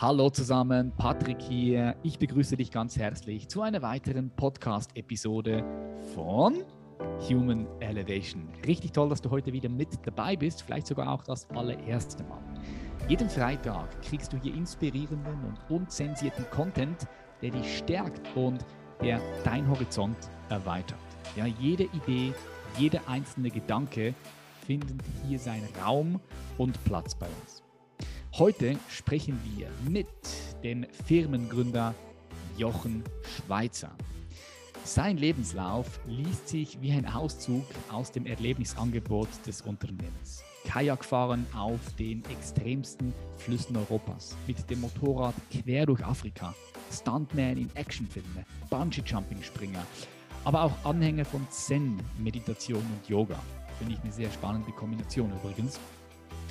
Hallo zusammen, Patrick hier. Ich begrüße dich ganz herzlich zu einer weiteren Podcast-Episode von Human Elevation. Richtig toll, dass du heute wieder mit dabei bist, vielleicht sogar auch das allererste Mal. Jeden Freitag kriegst du hier inspirierenden und unzensierten Content, der dich stärkt und der dein Horizont erweitert. Ja, jede Idee, jeder einzelne Gedanke finden hier seinen Raum und Platz bei uns. Heute sprechen wir mit dem Firmengründer Jochen Schweizer. Sein Lebenslauf liest sich wie ein Auszug aus dem Erlebnisangebot des Unternehmens. Kajakfahren auf den extremsten Flüssen Europas, mit dem Motorrad quer durch Afrika, Stuntman in Actionfilmen, Bungee-Jumping-Springer, aber auch Anhänger von Zen, Meditation und Yoga. Finde ich eine sehr spannende Kombination übrigens.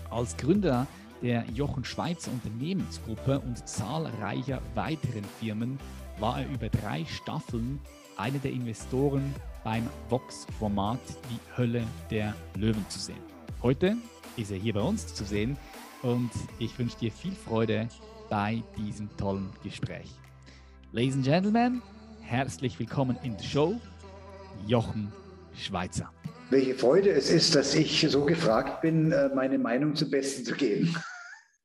Als Gründer der Jochen Schweizer Unternehmensgruppe und zahlreicher weiteren Firmen war er über drei Staffeln einer der Investoren beim Vox-Format Die Hölle der Löwen zu sehen. Heute ist er hier bei uns zu sehen und ich wünsche dir viel Freude bei diesem tollen Gespräch. Ladies and Gentlemen, herzlich willkommen in der Show, Jochen Schweizer welche Freude es ist, dass ich so gefragt bin, äh, meine Meinung zum Besten zu geben.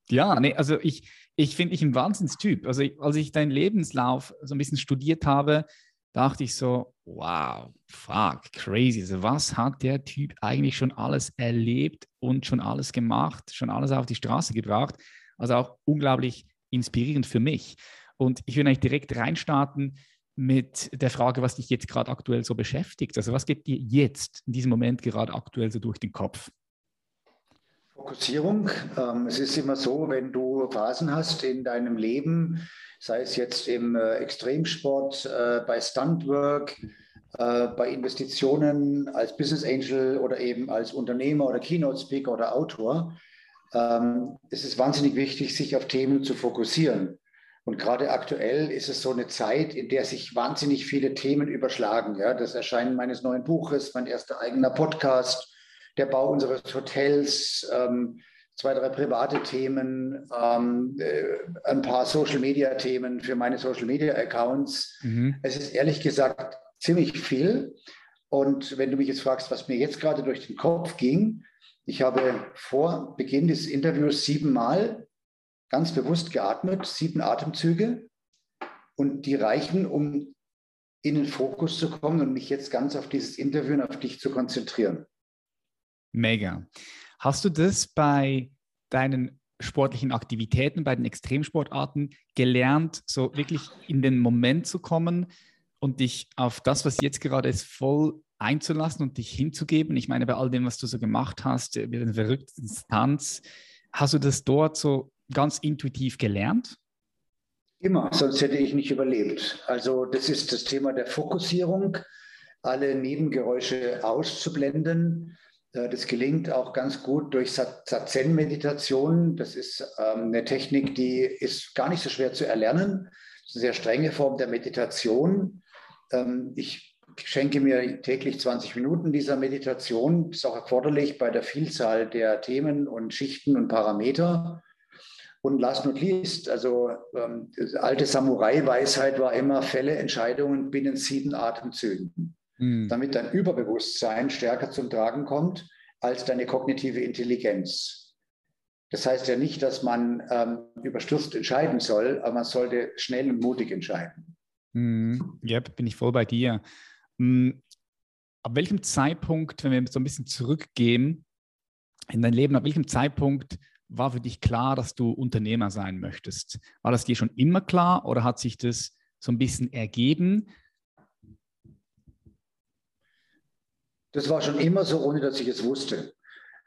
Ja, nee, also ich, ich finde dich ein Wahnsinnstyp. Also ich, als ich deinen Lebenslauf so ein bisschen studiert habe, dachte ich so, wow, fuck, crazy. Also was hat der Typ eigentlich schon alles erlebt und schon alles gemacht, schon alles auf die Straße gebracht? Also auch unglaublich inspirierend für mich. Und ich will eigentlich direkt reinstarten mit der Frage, was dich jetzt gerade aktuell so beschäftigt. Also was geht dir jetzt in diesem Moment gerade aktuell so durch den Kopf? Fokussierung. Ähm, es ist immer so, wenn du Phasen hast in deinem Leben, sei es jetzt im äh, Extremsport, äh, bei Stuntwork, äh, bei Investitionen als Business Angel oder eben als Unternehmer oder Keynote Speaker oder Autor, ähm, es ist wahnsinnig wichtig, sich auf Themen zu fokussieren. Und gerade aktuell ist es so eine Zeit, in der sich wahnsinnig viele Themen überschlagen. Ja, das Erscheinen meines neuen Buches, mein erster eigener Podcast, der Bau unseres Hotels, ähm, zwei, drei private Themen, ähm, äh, ein paar Social-Media-Themen für meine Social-Media-Accounts. Mhm. Es ist ehrlich gesagt ziemlich viel. Und wenn du mich jetzt fragst, was mir jetzt gerade durch den Kopf ging, ich habe vor Beginn des Interviews siebenmal ganz bewusst geatmet, sieben Atemzüge. Und die reichen, um in den Fokus zu kommen und mich jetzt ganz auf dieses Interview und auf dich zu konzentrieren. Mega. Hast du das bei deinen sportlichen Aktivitäten, bei den Extremsportarten gelernt, so wirklich in den Moment zu kommen und dich auf das, was jetzt gerade ist, voll einzulassen und dich hinzugeben? Ich meine, bei all dem, was du so gemacht hast, mit den verrückten Tanz, hast du das dort so ganz intuitiv gelernt? Immer, sonst hätte ich nicht überlebt. Also das ist das Thema der Fokussierung, alle Nebengeräusche auszublenden. Äh, das gelingt auch ganz gut durch Zazen-Meditation. Das ist ähm, eine Technik, die ist gar nicht so schwer zu erlernen. Das ist eine sehr strenge Form der Meditation. Ähm, ich schenke mir täglich 20 Minuten dieser Meditation. Das ist auch erforderlich bei der Vielzahl der Themen und Schichten und Parameter. Und last not least, also ähm, alte Samurai-Weisheit war immer Fälle Entscheidungen binnen sieben Atemzügen, mhm. damit dein Überbewusstsein stärker zum Tragen kommt als deine kognitive Intelligenz. Das heißt ja nicht, dass man ähm, überstürzt entscheiden soll, aber man sollte schnell und mutig entscheiden. Mhm. Ja, bin ich voll bei dir. Mhm. Ab welchem Zeitpunkt, wenn wir so ein bisschen zurückgehen in dein Leben, ab welchem Zeitpunkt war für dich klar, dass du Unternehmer sein möchtest? War das dir schon immer klar oder hat sich das so ein bisschen ergeben? Das war schon immer so, ohne dass ich es wusste.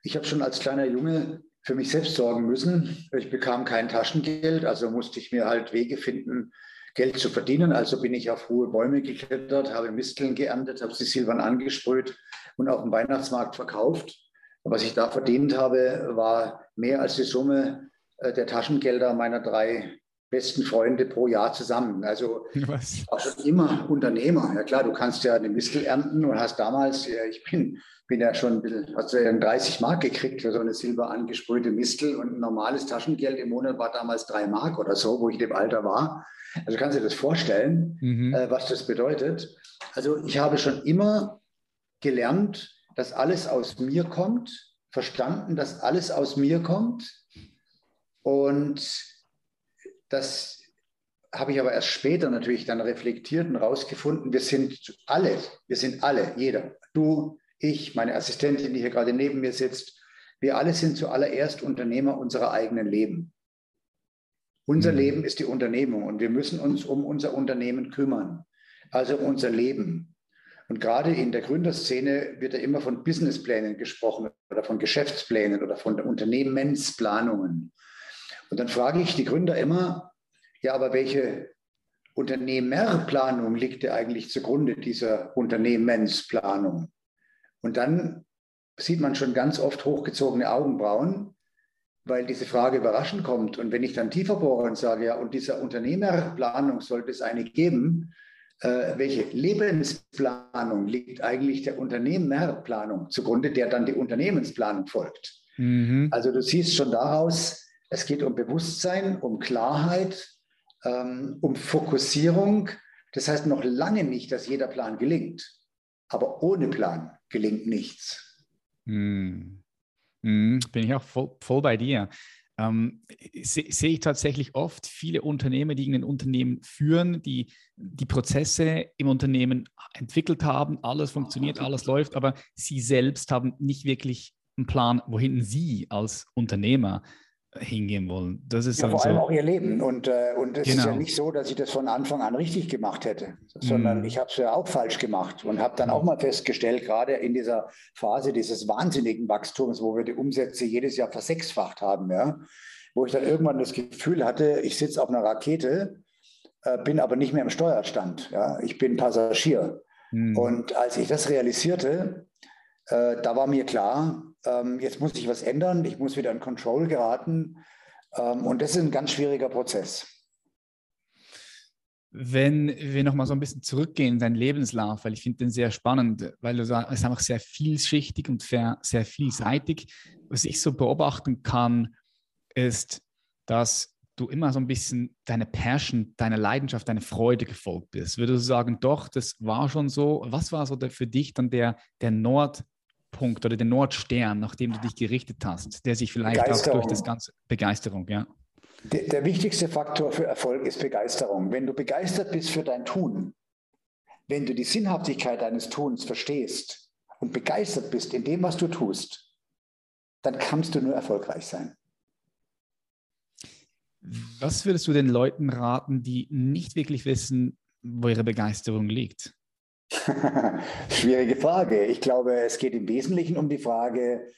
Ich habe schon als kleiner Junge für mich selbst sorgen müssen. Ich bekam kein Taschengeld, also musste ich mir halt Wege finden, Geld zu verdienen. Also bin ich auf hohe Bäume geklettert, habe Misteln geerntet, habe sie silbern angesprüht und auf dem Weihnachtsmarkt verkauft. Was ich da verdient habe, war mehr als die Summe äh, der Taschengelder meiner drei besten Freunde pro Jahr zusammen. Also Was? auch schon immer Unternehmer. Ja klar, du kannst ja eine Mistel ernten und hast damals, ja, ich bin, bin ja schon ein bisschen, hast du ja 30 Mark gekriegt für so eine silber angesprühte Mistel und ein normales Taschengeld im Monat war damals drei Mark oder so, wo ich in dem Alter war. Also kannst du dir das vorstellen, mhm. äh, was das bedeutet. Also ich habe schon immer gelernt, dass alles aus mir kommt, verstanden, dass alles aus mir kommt und das habe ich aber erst später natürlich dann reflektiert und rausgefunden, wir sind alle, wir sind alle, jeder, du, ich, meine Assistentin, die hier gerade neben mir sitzt, wir alle sind zuallererst Unternehmer unserer eigenen Leben. Unser mhm. Leben ist die Unternehmung und wir müssen uns um unser Unternehmen kümmern, also um unser Leben. Und gerade in der Gründerszene wird ja immer von Businessplänen gesprochen oder von Geschäftsplänen oder von Unternehmensplanungen. Und dann frage ich die Gründer immer, ja, aber welche Unternehmerplanung liegt dir eigentlich zugrunde dieser Unternehmensplanung? Und dann sieht man schon ganz oft hochgezogene Augenbrauen, weil diese Frage überraschend kommt. Und wenn ich dann tiefer bohre und sage, ja, und dieser Unternehmerplanung sollte es eine geben, äh, welche Lebensplanung liegt eigentlich der Unternehmerplanung zugrunde, der dann die Unternehmensplanung folgt? Mhm. Also du siehst schon daraus, es geht um Bewusstsein, um Klarheit, ähm, um Fokussierung. Das heißt noch lange nicht, dass jeder Plan gelingt. Aber ohne Plan gelingt nichts. Hm. Hm, bin ich auch voll, voll bei dir. Ähm, Sehe seh ich tatsächlich oft viele Unternehmer, die ein Unternehmen führen, die die Prozesse im Unternehmen entwickelt haben, alles funktioniert, alles läuft, aber sie selbst haben nicht wirklich einen Plan, wohin sie als Unternehmer hingehen wollen. Das ist ja, vor allem auch ihr Leben. Und, äh, und es genau. ist ja genau. nicht so, dass ich das von Anfang an richtig gemacht hätte, sondern mm. ich habe es ja auch falsch gemacht und habe dann auch mal festgestellt, gerade in dieser Phase dieses wahnsinnigen Wachstums, wo wir die Umsätze jedes Jahr versechsfacht haben, ja, wo ich dann irgendwann das Gefühl hatte, ich sitze auf einer Rakete, äh, bin aber nicht mehr im Steuerstand. Ja, ich bin Passagier. Mm. Und als ich das realisierte, äh, da war mir klar, ähm, jetzt muss ich was ändern, ich muss wieder in Control geraten. Ähm, und das ist ein ganz schwieriger Prozess. Wenn wir nochmal so ein bisschen zurückgehen in deinen Lebenslauf, weil ich finde den sehr spannend, weil du sagst, es ist einfach sehr vielschichtig und sehr, vielseitig. Was ich so beobachten kann, ist, dass du immer so ein bisschen deine Passion, deine Leidenschaft, deine Freude gefolgt bist. Würdest du sagen, doch, das war schon so? Was war so der, für dich dann der, der Nord, Nordpunkt oder den Nordstern, nach dem du dich gerichtet hast, der sich vielleicht auch durch das ganze Begeisterung, ja. Der, der wichtigste Faktor für Erfolg ist Begeisterung. Wenn du begeistert bist für dein Tun, wenn du die Sinnhaftigkeit deines Tuns verstehst und begeistert bist in dem, was du tust, dann kannst du nur erfolgreich sein. Was würdest du den Leuten raten, die nicht wirklich wissen, wo ihre Begeisterung liegt? Schwierige Frage. Ich glaube, es geht im Wesentlichen um die Frage,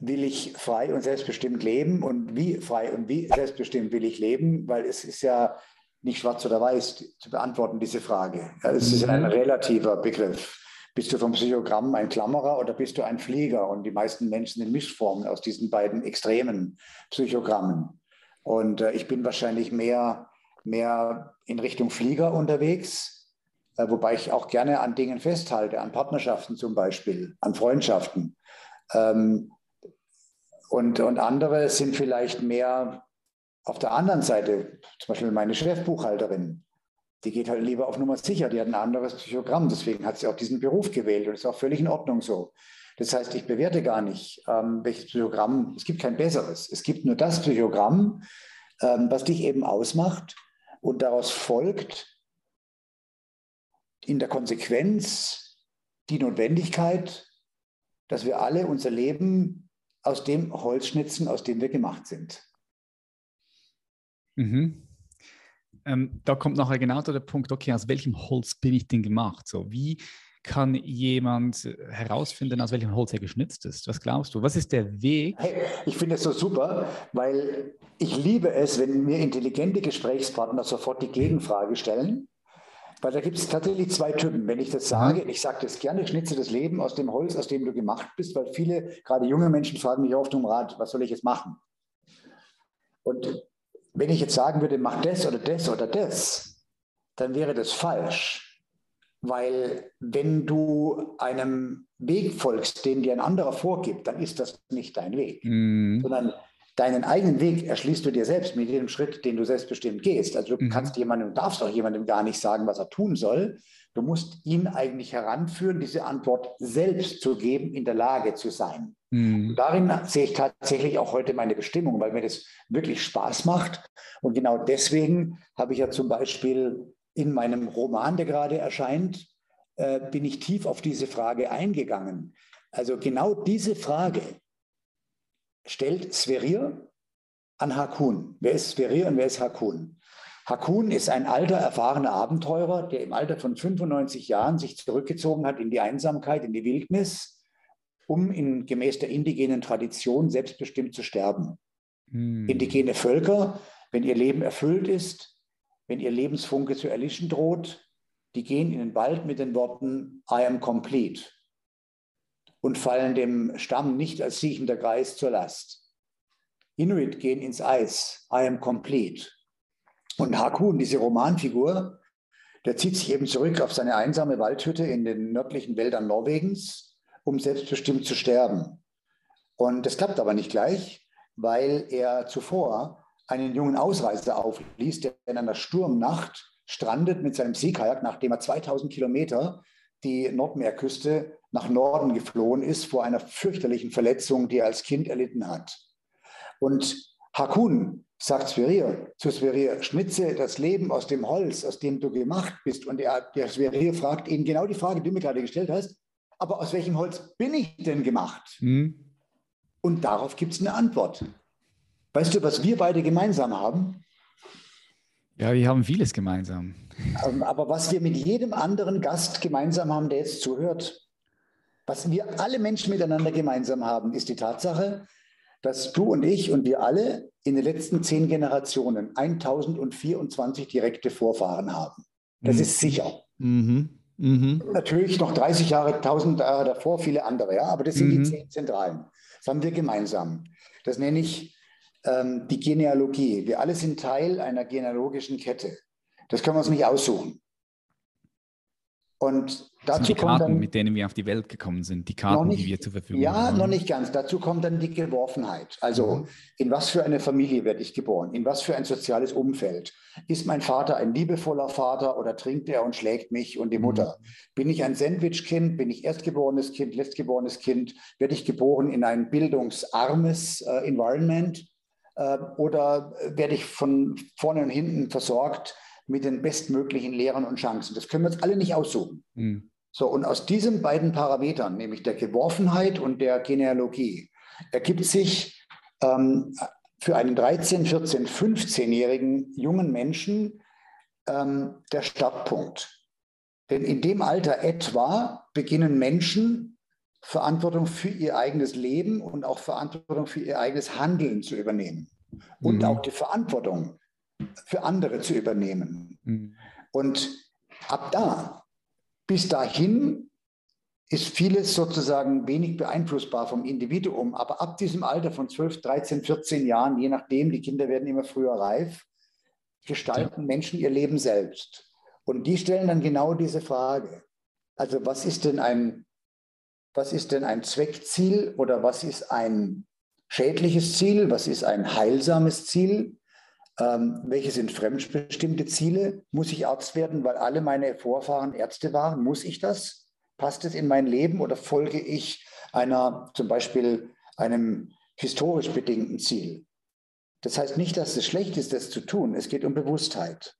will ich frei und selbstbestimmt leben und wie frei und wie selbstbestimmt will ich leben, weil es ist ja nicht schwarz oder weiß zu beantworten, diese Frage. Es ist ein mhm. relativer Begriff. Bist du vom Psychogramm ein Klammerer oder bist du ein Flieger? Und die meisten Menschen sind Mischformen aus diesen beiden extremen Psychogrammen. Und äh, ich bin wahrscheinlich mehr, mehr in Richtung Flieger unterwegs wobei ich auch gerne an Dingen festhalte, an Partnerschaften zum Beispiel, an Freundschaften. Ähm, und, und andere sind vielleicht mehr auf der anderen Seite, zum Beispiel meine Chefbuchhalterin, die geht halt lieber auf Nummer sicher, die hat ein anderes Psychogramm, deswegen hat sie auch diesen Beruf gewählt und ist auch völlig in Ordnung so. Das heißt, ich bewerte gar nicht, ähm, welches Psychogramm, es gibt kein besseres, es gibt nur das Psychogramm, ähm, was dich eben ausmacht und daraus folgt, in der Konsequenz die Notwendigkeit, dass wir alle unser Leben aus dem Holz schnitzen, aus dem wir gemacht sind. Mhm. Ähm, da kommt nachher genau der Punkt, okay, aus welchem Holz bin ich denn gemacht? So, wie kann jemand herausfinden, aus welchem Holz er geschnitzt ist? Was glaubst du? Was ist der Weg? Hey, ich finde es so super, weil ich liebe es, wenn mir intelligente Gesprächspartner sofort die Gegenfrage stellen weil da gibt es tatsächlich zwei Typen. Wenn ich das sage, ich sage das gerne, schnitze das Leben aus dem Holz, aus dem du gemacht bist, weil viele, gerade junge Menschen, fragen mich oft um Rat, was soll ich jetzt machen? Und wenn ich jetzt sagen würde, mach das oder das oder das, dann wäre das falsch. Weil wenn du einem Weg folgst, den dir ein anderer vorgibt, dann ist das nicht dein Weg, mhm. sondern deinen eigenen Weg erschließt du dir selbst mit jedem Schritt, den du selbstbestimmt gehst. Also du mhm. kannst jemandem, darfst auch jemandem gar nicht sagen, was er tun soll. Du musst ihn eigentlich heranführen, diese Antwort selbst zu geben, in der Lage zu sein. Mhm. Darin sehe ich tatsächlich auch heute meine Bestimmung, weil mir das wirklich Spaß macht. Und genau deswegen habe ich ja zum Beispiel in meinem Roman, der gerade erscheint, äh, bin ich tief auf diese Frage eingegangen. Also genau diese Frage stellt Sverir an Hakun. Wer ist Sverir und wer ist Hakun? Hakun ist ein alter, erfahrener Abenteurer, der im Alter von 95 Jahren sich zurückgezogen hat in die Einsamkeit, in die Wildnis, um in, gemäß der indigenen Tradition selbstbestimmt zu sterben. Hm. Indigene Völker, wenn ihr Leben erfüllt ist, wenn ihr Lebensfunke zu erlischen droht, die gehen in den Wald mit den Worten I am complete und fallen dem Stamm nicht als siechender Geist zur Last. Inuit gehen ins Eis, I am complete. Und Hakun, diese Romanfigur, der zieht sich eben zurück auf seine einsame Waldhütte in den nördlichen Wäldern Norwegens, um selbstbestimmt zu sterben. Und das klappt aber nicht gleich, weil er zuvor einen jungen Ausreißer aufließ, der in einer Sturmnacht strandet mit seinem Seekajak, nachdem er 2000 Kilometer die Nordmeerküste nach Norden geflohen ist vor einer fürchterlichen Verletzung, die er als Kind erlitten hat. Und Hakun sagt Sverir zu Sverir, schnitze das Leben aus dem Holz, aus dem du gemacht bist. Und der, der Sverir fragt ihn genau die Frage, die du mir gerade gestellt hast, aber aus welchem Holz bin ich denn gemacht? Mhm. Und darauf gibt es eine Antwort. Weißt du, was wir beide gemeinsam haben? Ja, wir haben vieles gemeinsam. Ähm, aber was wir mit jedem anderen Gast gemeinsam haben, der jetzt zuhört, was wir alle Menschen miteinander gemeinsam haben, ist die Tatsache, dass du und ich und wir alle in den letzten zehn Generationen 1024 direkte Vorfahren haben. Das mhm. ist sicher. Mhm. Mhm. Natürlich noch 30 Jahre, 1000 Jahre davor, viele andere, ja, aber das sind die mhm. zehn Zentralen. Das haben wir gemeinsam. Das nenne ich ähm, die Genealogie. Wir alle sind Teil einer genealogischen Kette. Das können wir uns nicht aussuchen. Und dazu die Karten, dann, mit denen wir auf die Welt gekommen sind, die Karten, nicht, die wir zur Verfügung ja, haben. Ja, noch nicht ganz. Dazu kommt dann die Geworfenheit. Also, mhm. in was für eine Familie werde ich geboren? In was für ein soziales Umfeld? Ist mein Vater ein liebevoller Vater oder trinkt er und schlägt mich und die mhm. Mutter? Mhm. Bin ich ein Sandwich-Kind? Bin ich erstgeborenes Kind, letztgeborenes Kind? Werde ich geboren in ein bildungsarmes äh, Environment? Äh, oder werde ich von vorne und hinten versorgt mit den bestmöglichen Lehrern und Chancen. Das können wir uns alle nicht aussuchen. Mhm. So, und aus diesen beiden Parametern, nämlich der Geworfenheit und der Genealogie, ergibt sich ähm, für einen 13-, 14-, 15-jährigen jungen Menschen ähm, der Startpunkt. Denn in dem Alter etwa beginnen Menschen Verantwortung für ihr eigenes Leben und auch Verantwortung für ihr eigenes Handeln zu übernehmen. Und mhm. auch die Verantwortung für andere zu übernehmen. Mhm. Und ab da, bis dahin, ist vieles sozusagen wenig beeinflussbar vom Individuum. Aber ab diesem Alter von 12, 13, 14 Jahren, je nachdem, die Kinder werden immer früher reif, gestalten ja. Menschen ihr Leben selbst. Und die stellen dann genau diese Frage. Also was ist denn ein, was ist denn ein Zweckziel oder was ist ein schädliches Ziel? Was ist ein heilsames Ziel? Ähm, welche sind fremdbestimmte Ziele? Muss ich Arzt werden, weil alle meine Vorfahren Ärzte waren? Muss ich das? Passt es in mein Leben oder folge ich einer, zum Beispiel einem historisch bedingten Ziel? Das heißt nicht, dass es schlecht ist, das zu tun. Es geht um Bewusstheit.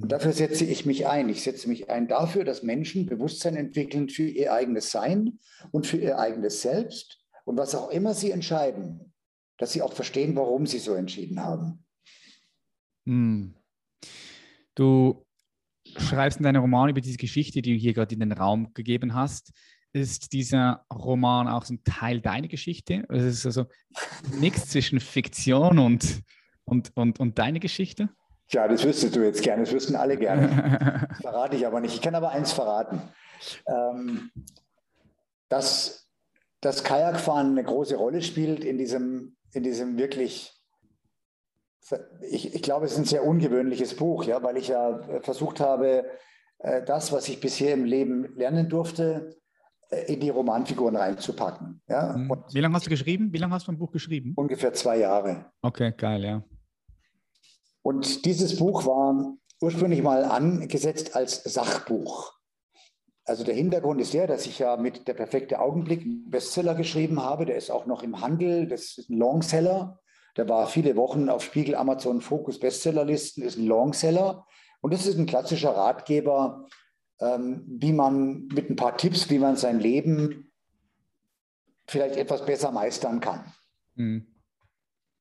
Und dafür setze ich mich ein. Ich setze mich ein dafür, dass Menschen Bewusstsein entwickeln für ihr eigenes Sein und für ihr eigenes Selbst. Und was auch immer sie entscheiden, dass sie auch verstehen, warum sie so entschieden haben. Hm. Du schreibst in deinem Roman über diese Geschichte, die du hier gerade in den Raum gegeben hast. Ist dieser Roman auch so ein Teil deiner Geschichte? Es ist also nichts zwischen Fiktion und, und, und, und deine Geschichte? Ja, das wüsstest du jetzt gerne, das wüssten alle gerne. Das verrate ich aber nicht. Ich kann aber eins verraten. Ähm, dass das Kajakfahren eine große Rolle spielt in diesem, in diesem wirklich ich, ich glaube, es ist ein sehr ungewöhnliches Buch, ja, weil ich ja versucht habe, äh, das, was ich bisher im Leben lernen durfte, äh, in die Romanfiguren reinzupacken. Ja? Mhm. Und Wie lange hast du geschrieben? Wie lange hast du ein Buch geschrieben? Ungefähr zwei Jahre. Okay, geil, ja. Und dieses Buch war ursprünglich mal angesetzt als Sachbuch. Also der Hintergrund ist der, dass ich ja mit Der perfekte Augenblick einen Bestseller geschrieben habe. Der ist auch noch im Handel. Das ist ein Longseller. Der war viele Wochen auf Spiegel, Amazon, Focus Bestsellerlisten, ist ein Longseller. Und das ist ein klassischer Ratgeber, ähm, wie man mit ein paar Tipps, wie man sein Leben vielleicht etwas besser meistern kann. Mhm.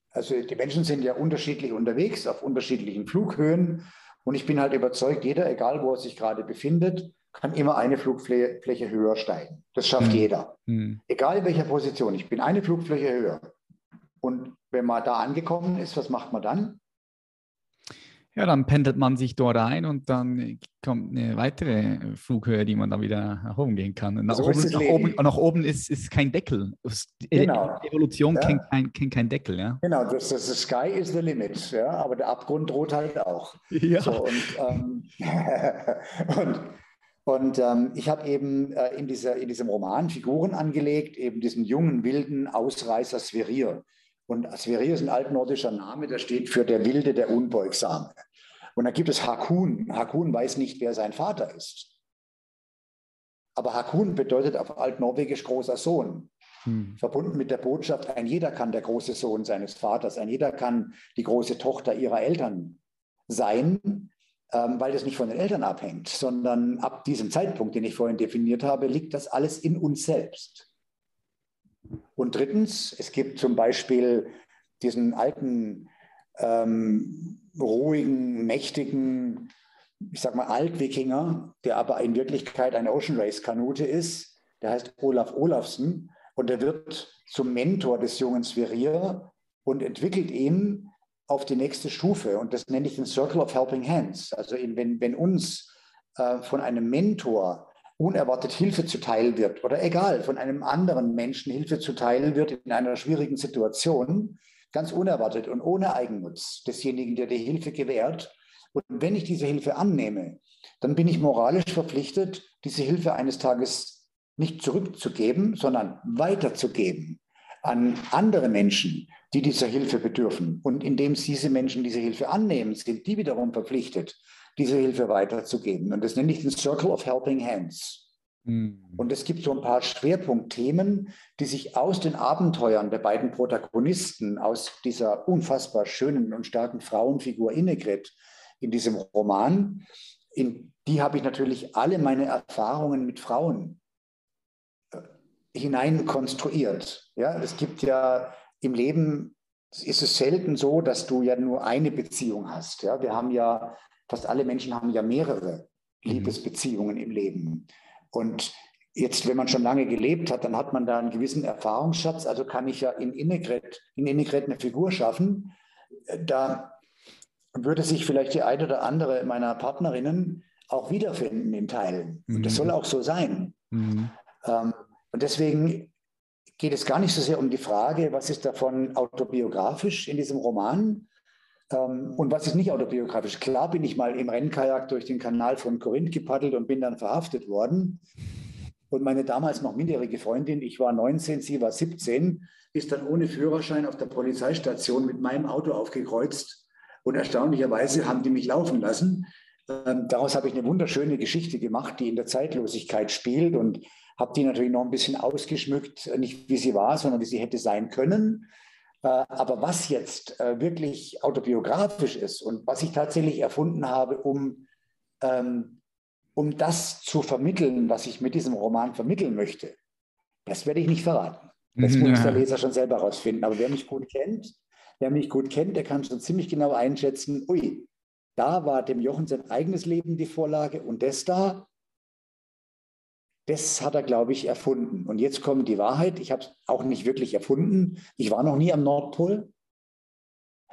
Also die Menschen sind ja unterschiedlich unterwegs, auf unterschiedlichen Flughöhen. Und ich bin halt überzeugt, jeder, egal wo er sich gerade befindet, kann immer eine Flugfläche höher steigen. Das schafft mhm. jeder. Mhm. Egal in welcher Position. Ich bin eine Flugfläche höher. Und wenn man da angekommen ist, was macht man dann? Ja, dann pendelt man sich dort ein und dann kommt eine weitere Flughöhe, die man dann wieder nach oben gehen kann. Nach, so oben, nach, oben, nach oben, ist, ist kein Deckel. Genau. Evolution ja. kennt, kein, kennt kein Deckel, ja. Genau, das, das, the sky is the limit, ja, aber der Abgrund droht halt auch. Ja. So, und, ähm, und, und ähm, ich habe eben äh, in, dieser, in diesem Roman Figuren angelegt, eben diesen jungen, wilden Ausreißer Sverir. Und Sverir ist ein altnordischer Name, der steht für der Wilde, der Unbeugsame. Und dann gibt es Hakun. Hakun weiß nicht, wer sein Vater ist. Aber Hakun bedeutet auf Altnorwegisch großer Sohn. Hm. Verbunden mit der Botschaft, ein jeder kann der große Sohn seines Vaters, ein jeder kann die große Tochter ihrer Eltern sein, ähm, weil das nicht von den Eltern abhängt, sondern ab diesem Zeitpunkt, den ich vorhin definiert habe, liegt das alles in uns selbst. Und drittens, es gibt zum Beispiel diesen alten, ähm, ruhigen, mächtigen, ich sag mal Altwikinger, der aber in Wirklichkeit eine Ocean Race Kanute ist. Der heißt Olaf Olafsen und der wird zum Mentor des jungen Sverrir und entwickelt ihn auf die nächste Stufe. Und das nenne ich den Circle of Helping Hands. Also wenn, wenn uns äh, von einem Mentor unerwartet Hilfe zuteil wird oder egal, von einem anderen Menschen Hilfe zuteil wird in einer schwierigen Situation, ganz unerwartet und ohne Eigennutz desjenigen, der die Hilfe gewährt. Und wenn ich diese Hilfe annehme, dann bin ich moralisch verpflichtet, diese Hilfe eines Tages nicht zurückzugeben, sondern weiterzugeben an andere Menschen, die dieser Hilfe bedürfen. Und indem diese Menschen diese Hilfe annehmen, sind die wiederum verpflichtet, diese Hilfe weiterzugeben. Und das nenne ich den Circle of Helping Hands. Mhm. Und es gibt so ein paar Schwerpunktthemen, die sich aus den Abenteuern der beiden Protagonisten, aus dieser unfassbar schönen und starken Frauenfigur Innegret in diesem Roman, in die habe ich natürlich alle meine Erfahrungen mit Frauen äh, hinein konstruiert. Ja, es gibt ja im Leben ist es selten so, dass du ja nur eine Beziehung hast. Ja, wir haben ja fast alle Menschen haben ja mehrere mhm. Liebesbeziehungen im Leben. Und jetzt, wenn man schon lange gelebt hat, dann hat man da einen gewissen Erfahrungsschatz. Also kann ich ja in Innegret, in Innegret eine Figur schaffen. Da würde sich vielleicht die eine oder andere meiner Partnerinnen auch wiederfinden in Teilen. Und das mhm. soll auch so sein. Mhm. Ähm, und deswegen geht es gar nicht so sehr um die Frage, was ist davon autobiografisch in diesem Roman, und was ist nicht autobiografisch? Klar bin ich mal im Rennkajak durch den Kanal von Korinth gepaddelt und bin dann verhaftet worden. Und meine damals noch minderjährige Freundin, ich war 19, sie war 17, ist dann ohne Führerschein auf der Polizeistation mit meinem Auto aufgekreuzt. Und erstaunlicherweise haben die mich laufen lassen. Ähm, daraus habe ich eine wunderschöne Geschichte gemacht, die in der Zeitlosigkeit spielt und habe die natürlich noch ein bisschen ausgeschmückt, nicht wie sie war, sondern wie sie hätte sein können. Äh, aber was jetzt äh, wirklich autobiografisch ist und was ich tatsächlich erfunden habe, um, ähm, um das zu vermitteln, was ich mit diesem Roman vermitteln möchte, das werde ich nicht verraten. Das muss der Leser schon selber herausfinden. Aber wer mich gut kennt, wer mich gut kennt, der kann schon ziemlich genau einschätzen, ui, da war dem Jochen sein eigenes Leben die Vorlage und das da, das hat er, glaube ich, erfunden. Und jetzt kommt die Wahrheit. Ich habe es auch nicht wirklich erfunden. Ich war noch nie am Nordpol.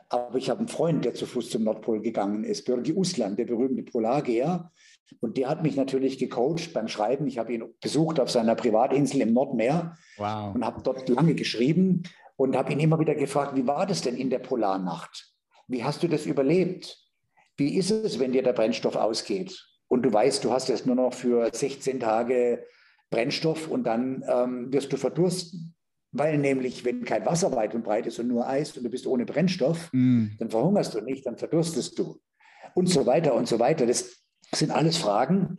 Aber ich habe einen Freund, der zu Fuß zum Nordpol gegangen ist, Bürgi Uslan, der berühmte Polargeher. Und der hat mich natürlich gecoacht beim Schreiben. Ich habe ihn besucht auf seiner Privatinsel im Nordmeer wow. und habe dort lange geschrieben und habe ihn immer wieder gefragt, wie war das denn in der Polarnacht? wie hast du das überlebt? Wie ist es, wenn dir der Brennstoff ausgeht und du weißt, du hast jetzt nur noch für 16 Tage Brennstoff und dann ähm, wirst du verdursten? Weil nämlich, wenn kein Wasser weit und breit ist und nur Eis und du bist ohne Brennstoff, mm. dann verhungerst du nicht, dann verdurstest du. Und so weiter und so weiter. Das sind alles Fragen.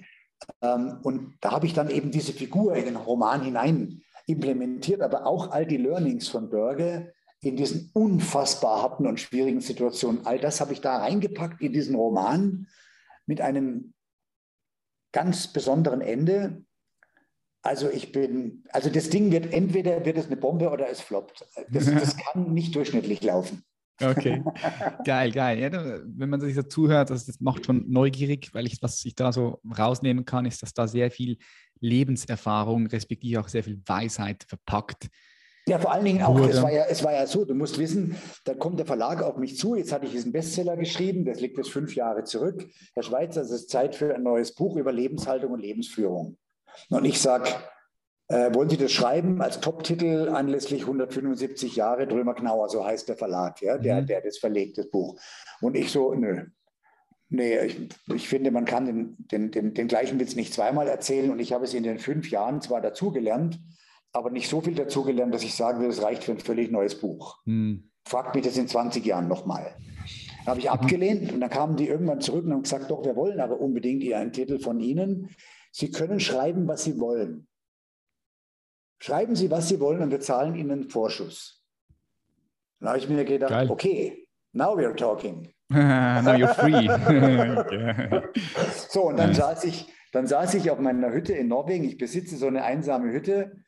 Ähm, und da habe ich dann eben diese Figur in den Roman hinein implementiert, aber auch all die Learnings von Börge in diesen unfassbar harten und schwierigen Situationen. All das habe ich da reingepackt in diesen Roman mit einem ganz besonderen Ende. Also ich bin, also das Ding wird entweder wird es eine Bombe oder es floppt. Das, das kann nicht durchschnittlich laufen. Okay, geil, geil. Ja, wenn man sich so zuhört, das, das macht schon neugierig, weil ich, was ich da so rausnehmen kann, ist, dass da sehr viel Lebenserfahrung, respektive auch sehr viel Weisheit verpackt. Ja, vor allen Dingen auch, es war, ja, es war ja so, du musst wissen, da kommt der Verlag auf mich zu, jetzt hatte ich diesen Bestseller geschrieben, das liegt jetzt fünf Jahre zurück. Herr Schweizer, es ist Zeit für ein neues Buch über Lebenshaltung und Lebensführung. Und ich sage, äh, wollen Sie das schreiben als Top-Titel anlässlich 175 Jahre Drömer Knauer, so heißt der Verlag, ja, der, mhm. der das verlegt, das Buch. Und ich so, nö. Nee, ich, ich finde, man kann den, den, den, den gleichen Witz nicht zweimal erzählen. Und ich habe es in den fünf Jahren zwar dazugelernt, aber nicht so viel dazugelernt, dass ich sagen würde, es reicht für ein völlig neues Buch. Mhm. Fragt mich das in 20 Jahren nochmal. Habe ich mhm. abgelehnt und dann kamen die irgendwann zurück und haben gesagt, doch, wir wollen aber unbedingt einen Titel von Ihnen. Sie können schreiben, was Sie wollen. Schreiben Sie, was Sie wollen und wir zahlen Ihnen einen Vorschuss. Dann habe ich mir gedacht, Geil. okay, now we're talking. now you're free. so, und dann saß, ich, dann saß ich auf meiner Hütte in Norwegen. Ich besitze so eine einsame Hütte.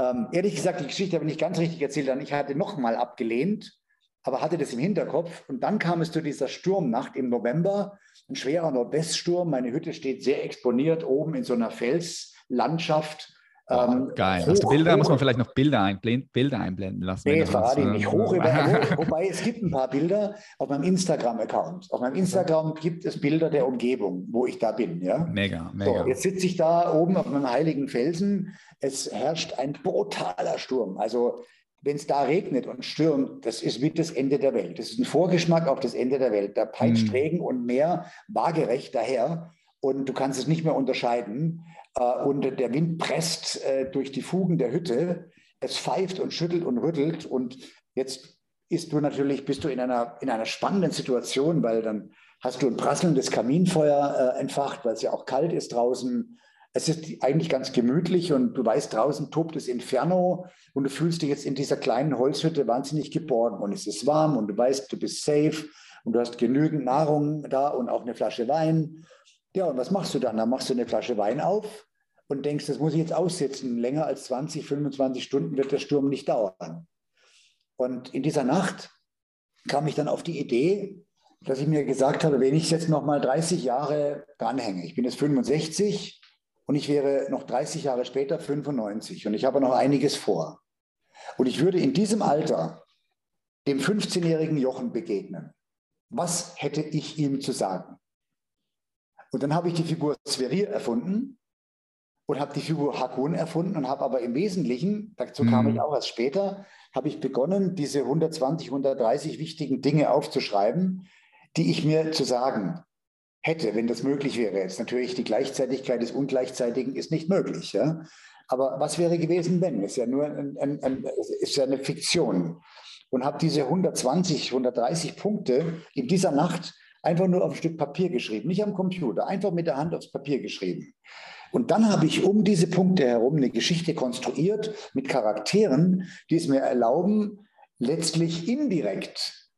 Ähm, ehrlich gesagt, die Geschichte habe ich nicht ganz richtig erzählt. Dann ich hatte nochmal abgelehnt, aber hatte das im Hinterkopf. Und dann kam es zu dieser Sturmnacht im November. Ein schwerer Nordweststurm. Meine Hütte steht sehr exponiert oben in so einer Felslandschaft. Ähm, Geil. Hoch, Hast du Bilder? Hoch, muss man vielleicht noch Bilder, einblenden, Bilder einblenden lassen? Nee, verrate ich nicht. Hoch über, wobei es gibt ein paar Bilder auf meinem Instagram-Account. Auf meinem Instagram gibt es Bilder der Umgebung, wo ich da bin. Ja? Mega, mega. So, jetzt sitze ich da oben auf meinem heiligen Felsen. Es herrscht ein brutaler Sturm. Also wenn es da regnet und stürmt, das ist wie das Ende der Welt. Das ist ein Vorgeschmack auf das Ende der Welt. Da peitscht hm. Regen und Meer waagerecht daher und du kannst es nicht mehr unterscheiden. Äh, und der Wind presst äh, durch die Fugen der Hütte. Es pfeift und schüttelt und rüttelt. Und jetzt ist du natürlich, bist du in einer, in einer spannenden Situation, weil dann hast du ein prasselndes Kaminfeuer äh, entfacht, weil es ja auch kalt ist draußen. Es ist eigentlich ganz gemütlich und du weißt, draußen tobt das Inferno und du fühlst dich jetzt in dieser kleinen Holzhütte wahnsinnig geborgen und es ist warm und du weißt, du bist safe und du hast genügend Nahrung da und auch eine Flasche Wein ja, und was machst du dann? Dann machst du eine Flasche Wein auf und denkst, das muss ich jetzt aussitzen. Länger als 20, 25 Stunden wird der Sturm nicht dauern. Und in dieser Nacht kam ich dann auf die Idee, dass ich mir gesagt habe, wenn ich jetzt noch mal 30 Jahre dranhänge, ich bin jetzt 65 und ich wäre noch 30 Jahre später 95 und ich habe noch einiges vor. Und ich würde in diesem Alter dem 15-jährigen Jochen begegnen. Was hätte ich ihm zu sagen? Und dann habe ich die Figur Sverir erfunden und habe die Figur Hakun erfunden und habe aber im Wesentlichen, dazu kam mhm. ich auch erst später, habe ich begonnen, diese 120, 130 wichtigen Dinge aufzuschreiben, die ich mir zu sagen hätte, wenn das möglich wäre. Jetzt natürlich die Gleichzeitigkeit des Ungleichzeitigen ist nicht möglich. Ja? Aber was wäre gewesen, wenn? Ist ja nur ein, ein, ein, ist ja eine Fiktion. Und habe diese 120, 130 Punkte in dieser Nacht Einfach nur auf ein Stück Papier geschrieben, nicht am Computer, einfach mit der Hand aufs Papier geschrieben. Und dann habe ich um diese Punkte herum eine Geschichte konstruiert mit Charakteren, die es mir erlauben, letztlich indirekt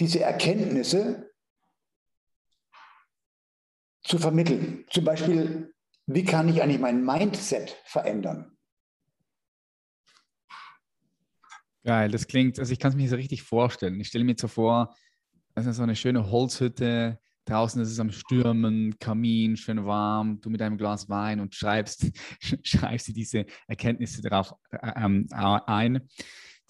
diese Erkenntnisse zu vermitteln. Zum Beispiel, wie kann ich eigentlich mein Mindset verändern? Geil, das klingt, also ich kann es mir so richtig vorstellen. Ich stelle mir so vor, das ist so eine schöne Holzhütte. Draußen ist es am Stürmen, Kamin, schön warm, du mit einem Glas Wein und schreibst, schreibst dir diese Erkenntnisse darauf äh, ähm, ein.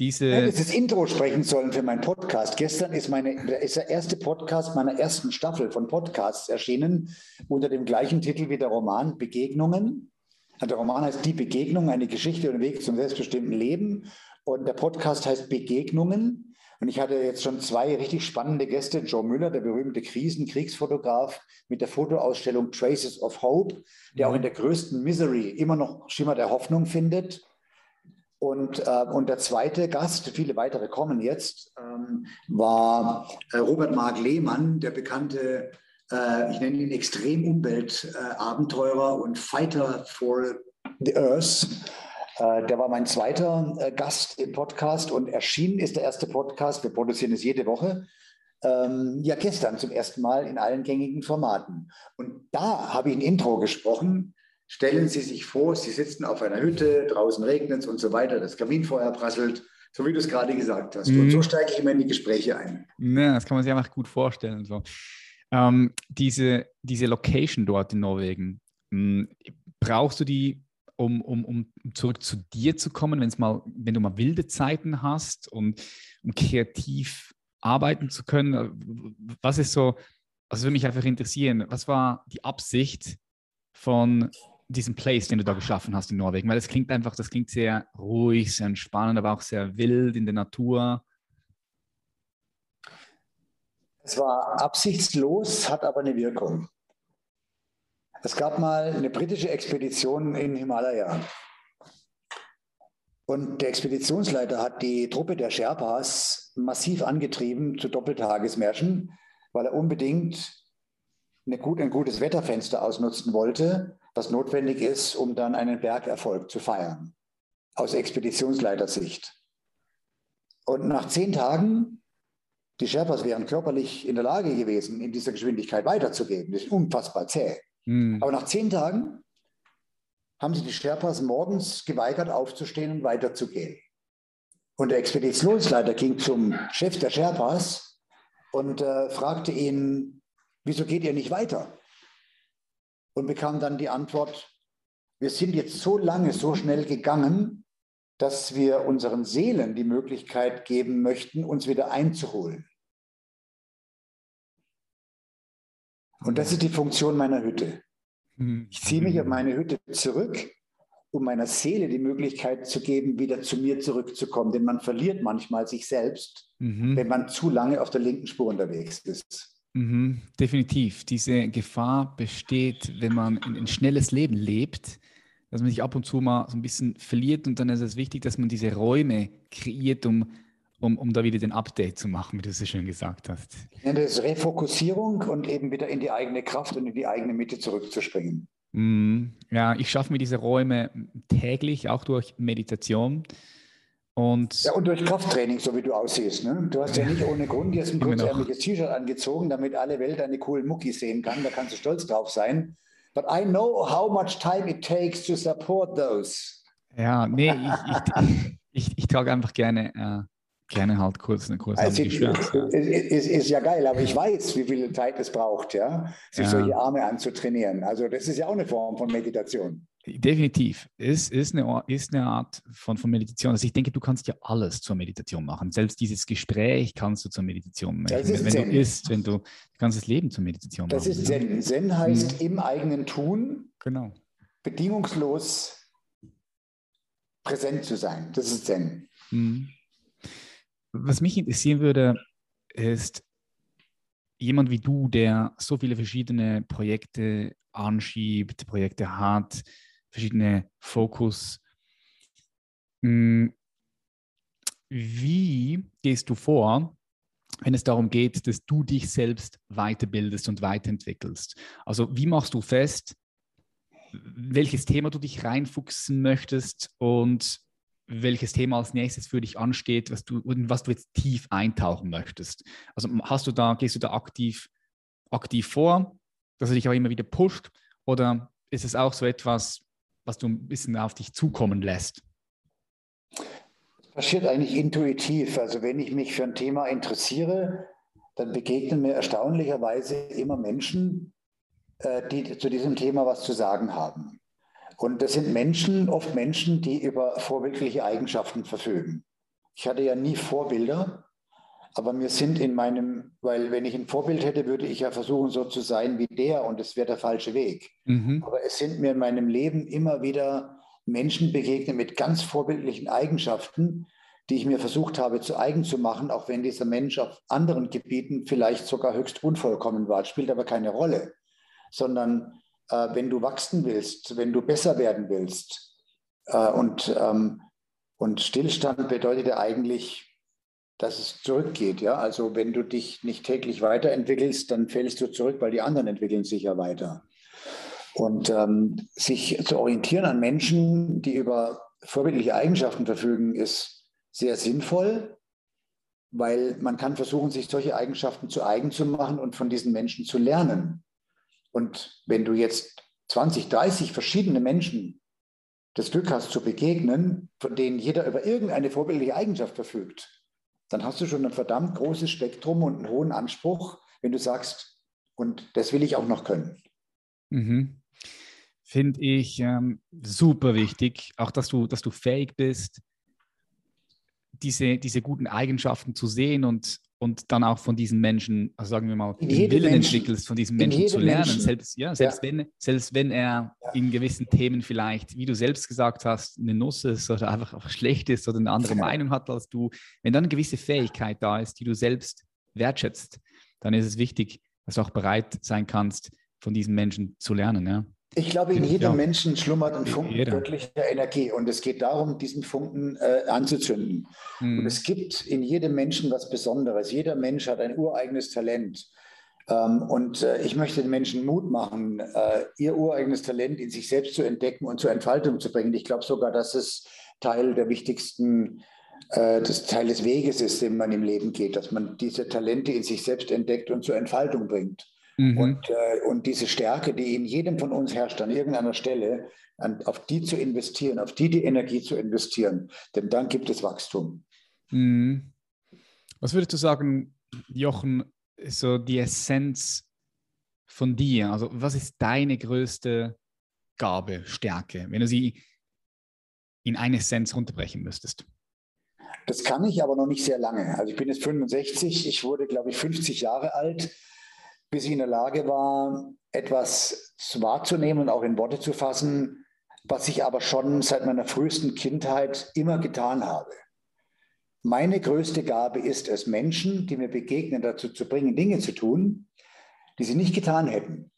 Diese ich hätte das Intro sprechen sollen für meinen Podcast. Gestern ist, meine, ist der erste Podcast meiner ersten Staffel von Podcasts erschienen, unter dem gleichen Titel wie der Roman Begegnungen. Der Roman heißt Die Begegnung, eine Geschichte und Weg zum selbstbestimmten Leben. Und der Podcast heißt Begegnungen. Und ich hatte jetzt schon zwei richtig spannende Gäste. Joe Müller, der berühmte Krisen-Kriegsfotograf mit der Fotoausstellung Traces of Hope, der auch in der größten Misery immer noch Schimmer der Hoffnung findet. Und, äh, und der zweite Gast, viele weitere kommen jetzt, ähm, war äh, Robert Mark Lehmann, der bekannte, äh, ich nenne ihn Extremumweltabenteurer und Fighter for the Earth. Äh, der war mein zweiter äh, Gast im Podcast und erschienen ist der erste Podcast. Wir produzieren es jede Woche. Ähm, ja, gestern zum ersten Mal in allen gängigen Formaten. Und da habe ich ein Intro gesprochen. Stellen Sie sich vor, Sie sitzen auf einer Hütte, draußen regnet es und so weiter, das Kaminfeuer prasselt, so wie du es gerade gesagt hast. Mhm. Und so steige ich immer in die Gespräche ein. Ja, das kann man sich einfach gut vorstellen. So. Ähm, diese, diese Location dort in Norwegen, mh, hm, brauchst du die um, um, um zurück zu dir zu kommen, wenn's mal, wenn du mal wilde Zeiten hast und um kreativ arbeiten zu können? Was ist so, also würde mich einfach interessieren, was war die Absicht von diesem Place, den du da geschaffen hast in Norwegen? Weil das klingt einfach, das klingt sehr ruhig, sehr entspannend, aber auch sehr wild in der Natur. Es war absichtslos, hat aber eine Wirkung. Es gab mal eine britische Expedition in Himalaya. Und der Expeditionsleiter hat die Truppe der Sherpas massiv angetrieben zu Doppeltagesmärschen, weil er unbedingt gut, ein gutes Wetterfenster ausnutzen wollte, was notwendig ist, um dann einen Bergerfolg zu feiern, aus Expeditionsleitersicht. Und nach zehn Tagen, die Sherpas wären körperlich in der Lage gewesen, in dieser Geschwindigkeit weiterzugehen. Das ist unfassbar zäh. Mhm. Aber nach zehn Tagen haben sich die Sherpas morgens geweigert, aufzustehen und weiterzugehen. Und der Expeditionsleiter ging zum Chef der Sherpas und äh, fragte ihn, wieso geht ihr nicht weiter? Und bekam dann die Antwort, wir sind jetzt so lange, so schnell gegangen, dass wir unseren Seelen die Möglichkeit geben möchten, uns wieder einzuholen. Und das ist die Funktion meiner Hütte. Mhm. Ich ziehe mich auf meine Hütte zurück, um meiner Seele die Möglichkeit zu geben, wieder zu mir zurückzukommen. Denn man verliert manchmal sich selbst, mhm. wenn man zu lange auf der linken Spur unterwegs ist. Mhm, definitiv. Diese Gefahr besteht, wenn man ein, ein, schnelles Leben lebt, dass man sich ab und zu mal so ein bisschen verliert. Und dann ist es wichtig, dass man diese Räume kreiert, um um, um da wieder den Update zu machen, wie du es so schön gesagt hast. Ja, das ist Refokussierung und eben wieder in die eigene Kraft und in die eigene Mitte zurückzuspringen. Mm, ja, ich schaffe mir diese Räume täglich, auch durch Meditation. Und, ja, und durch Krafttraining, so wie du aussiehst. Ne? Du hast ja nicht ohne Grund jetzt ein kurzärmliches T-Shirt angezogen, damit alle Welt deine coolen Muckis sehen kann. Da kannst du stolz drauf sein. But I know how much time it takes to support those. Ja, nee, ich, ich, ich, ich trage einfach gerne gerne halt kurz eine kurze also, Shirts, ja. ist, ist, ja geil, aber ich weiß, wie viel Zeit es braucht, ja, sich ja. solche Arme anzutrainieren. Also das ist ja auch eine Form von Meditation. Definitiv. Es ist eine, ist eine Art von, von Meditation. Also ich denke, du kannst ja alles zur Meditation machen. Selbst dieses Gespräch kannst du zur Meditation machen. Das ist wenn Zen. du isst, wenn du, kannst das Leben zur Meditation das machen. Das ist Zen. Zen heißt mhm. im eigenen Tun genau. bedingungslos präsent zu sein. Das ist Zen. Mhm. Was mich interessieren würde, ist jemand wie du, der so viele verschiedene Projekte anschiebt, Projekte hat, verschiedene Fokus. Hm, wie gehst du vor, wenn es darum geht, dass du dich selbst weiterbildest und weiterentwickelst? Also wie machst du fest, welches Thema du dich reinfuchsen möchtest und welches Thema als nächstes für dich ansteht, was du, was du jetzt tief eintauchen möchtest. Also hast du da, gehst du da aktiv, aktiv vor, dass er dich auch immer wieder pusht, oder ist es auch so etwas, was du ein bisschen auf dich zukommen lässt? Passiert eigentlich intuitiv. Also wenn ich mich für ein Thema interessiere, dann begegnen mir erstaunlicherweise immer Menschen, äh, die zu diesem Thema was zu sagen haben. Und das sind Menschen, oft Menschen, die über vorbildliche Eigenschaften verfügen. Ich hatte ja nie Vorbilder, aber mir sind in meinem, weil wenn ich ein Vorbild hätte, würde ich ja versuchen, so zu sein wie der und es wäre der falsche Weg. Mhm. Aber es sind mir in meinem Leben immer wieder Menschen begegnet mit ganz vorbildlichen Eigenschaften, die ich mir versucht habe zu eigen zu machen, auch wenn dieser Mensch auf anderen Gebieten vielleicht sogar höchst unvollkommen war, spielt aber keine Rolle, sondern wenn du wachsen willst, wenn du besser werden willst äh, und, ähm, und Stillstand bedeutet ja eigentlich, dass es zurückgeht. Ja? Also wenn du dich nicht täglich weiterentwickelst, dann fällst du zurück, weil die anderen entwickeln sich ja weiter. Und ähm, sich zu orientieren an Menschen, die über vorbildliche Eigenschaften verfügen, ist sehr sinnvoll, weil man kann versuchen, sich solche Eigenschaften zu eigen zu machen und von diesen Menschen zu lernen. Und wenn du jetzt 20, 30 verschiedene Menschen das Glück hast zu begegnen, von denen jeder über irgendeine vorbildliche Eigenschaft verfügt, dann hast du schon ein verdammt großes Spektrum und einen hohen Anspruch, wenn du sagst, und das will ich auch noch können. Mhm. Finde ich ähm, super wichtig, auch dass du, dass du fähig bist, diese, diese guten Eigenschaften zu sehen und, und dann auch von diesen Menschen, also sagen wir mal, den Willen Menschen, entwickelst, von diesen Menschen zu lernen. Menschen. Selbst, ja, selbst, ja. Wenn, selbst wenn er ja. in gewissen Themen vielleicht, wie du selbst gesagt hast, eine Nuss ist oder einfach schlecht ist oder eine andere. Meinung hat als du, wenn dann eine gewisse Fähigkeit da ist, die du selbst wertschätzt, dann ist es wichtig, dass du auch bereit sein kannst, von diesen Menschen zu lernen. Ja. Ich glaube, in jedem ja. Menschen schlummert ein Funken Jeder. göttlicher Energie und es geht darum, diesen Funken äh, anzuzünden. Mhm. Und es gibt in jedem Menschen was Besonderes. Jeder Mensch hat ein ureigenes Talent. Ähm, und äh, ich möchte den Menschen Mut machen, äh, ihr ureigenes Talent in sich selbst zu entdecken und zur Entfaltung zu bringen. Ich glaube sogar, dass es Teil der wichtigsten äh, das Teil des Weges ist, den man im Leben geht, dass man diese Talente in sich selbst entdeckt und zur Entfaltung bringt. Mhm. Und, äh, und diese Stärke, die in jedem von uns herrscht, an irgendeiner Stelle, an, auf die zu investieren, auf die die Energie zu investieren, denn dann gibt es Wachstum. Mhm. Was würdest du sagen, Jochen, so die Essenz von dir? Also, was ist deine größte Gabe, Stärke, wenn du sie in eine Essenz runterbrechen müsstest? Das kann ich aber noch nicht sehr lange. Also ich bin jetzt 65, ich wurde, glaube ich, 50 Jahre alt bis ich in der Lage war, etwas wahrzunehmen und auch in Worte zu fassen, was ich aber schon seit meiner frühesten Kindheit immer getan habe. Meine größte Gabe ist es, Menschen, die mir begegnen, dazu zu bringen, Dinge zu tun, die sie nicht getan hätten,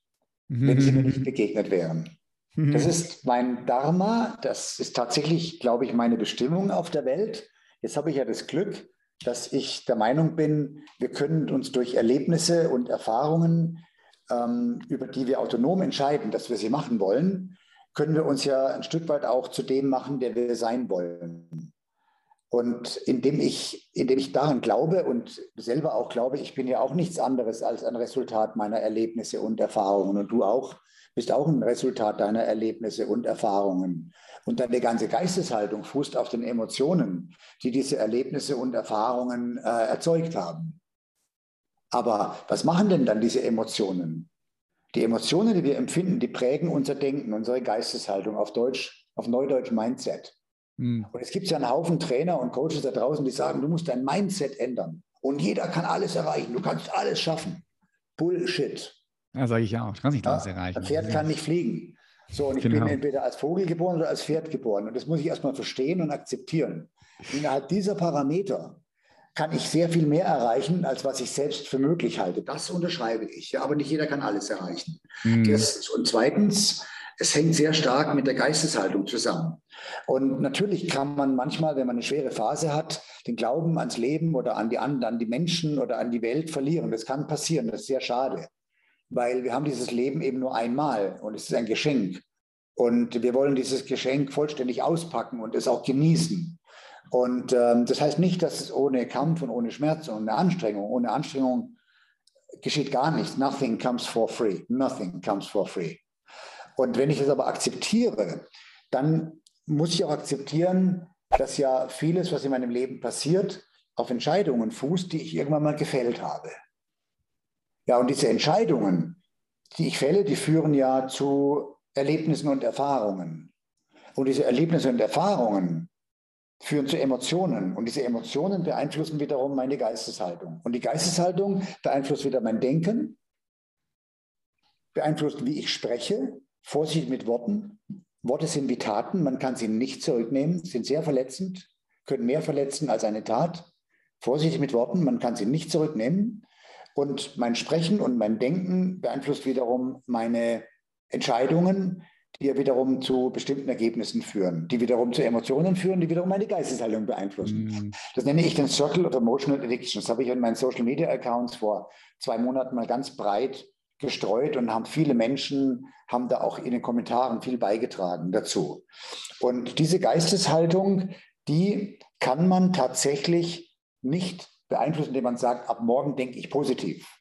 mhm. wenn sie mir nicht begegnet wären. Mhm. Das ist mein Dharma, das ist tatsächlich, glaube ich, meine Bestimmung auf der Welt. Jetzt habe ich ja das Glück, dass ich der Meinung bin, wir können uns durch Erlebnisse und Erfahrungen, ähm, über die wir autonom entscheiden, dass wir sie machen wollen, können wir uns ja ein Stück weit auch zu dem machen, der wir sein wollen. Und indem ich, indem ich daran glaube und selber auch glaube, ich bin ja auch nichts anderes als ein Resultat meiner Erlebnisse und Erfahrungen und du auch, bist auch ein Resultat deiner Erlebnisse und Erfahrungen. Und deine ganze Geisteshaltung fußt auf den Emotionen, die diese Erlebnisse und Erfahrungen äh, erzeugt haben. Aber was machen denn dann diese Emotionen? Die Emotionen, die wir empfinden, die prägen unser Denken, unsere Geisteshaltung auf Deutsch, auf Neudeutsch Mindset. Mhm. Und es gibt ja einen Haufen Trainer und Coaches da draußen, die sagen, du musst dein Mindset ändern. Und jeder kann alles erreichen. Du kannst alles schaffen. Bullshit. Ja, sage ich auch. Du kannst nicht alles erreichen. Ein Pferd kann nicht fliegen. So, und ich genau. bin entweder als Vogel geboren oder als Pferd geboren. Und das muss ich erstmal verstehen und akzeptieren. Innerhalb dieser Parameter kann ich sehr viel mehr erreichen, als was ich selbst für möglich halte. Das unterschreibe ich. Ja, aber nicht jeder kann alles erreichen. Mhm. Das, und zweitens, es hängt sehr stark mit der Geisteshaltung zusammen. Und natürlich kann man manchmal, wenn man eine schwere Phase hat, den Glauben ans Leben oder an die, an die Menschen oder an die Welt verlieren. Das kann passieren. Das ist sehr schade weil wir haben dieses Leben eben nur einmal und es ist ein Geschenk. Und wir wollen dieses Geschenk vollständig auspacken und es auch genießen. Und ähm, das heißt nicht, dass es ohne Kampf und ohne Schmerz und ohne Anstrengung, ohne Anstrengung geschieht gar nichts. Nothing comes for free. Nothing comes for free. Und wenn ich das aber akzeptiere, dann muss ich auch akzeptieren, dass ja vieles, was in meinem Leben passiert, auf Entscheidungen fußt, die ich irgendwann mal gefällt habe. Ja, und diese Entscheidungen, die ich fälle, die führen ja zu Erlebnissen und Erfahrungen. Und diese Erlebnisse und Erfahrungen führen zu Emotionen. Und diese Emotionen beeinflussen wiederum meine Geisteshaltung. Und die Geisteshaltung beeinflusst wieder mein Denken, beeinflusst, wie ich spreche, Vorsicht mit Worten. Worte sind wie Taten, man kann sie nicht zurücknehmen, sind sehr verletzend, können mehr verletzen als eine Tat. Vorsichtig mit Worten, man kann sie nicht zurücknehmen. Und mein Sprechen und mein Denken beeinflusst wiederum meine Entscheidungen, die ja wiederum zu bestimmten Ergebnissen führen, die wiederum zu Emotionen führen, die wiederum meine Geisteshaltung beeinflussen. Mm. Das nenne ich den Circle of Emotional Addiction. Das habe ich in meinen Social Media Accounts vor zwei Monaten mal ganz breit gestreut und haben viele Menschen, haben da auch in den Kommentaren viel beigetragen dazu. Und diese Geisteshaltung, die kann man tatsächlich nicht beeinflussen, indem man sagt, ab morgen denke ich positiv.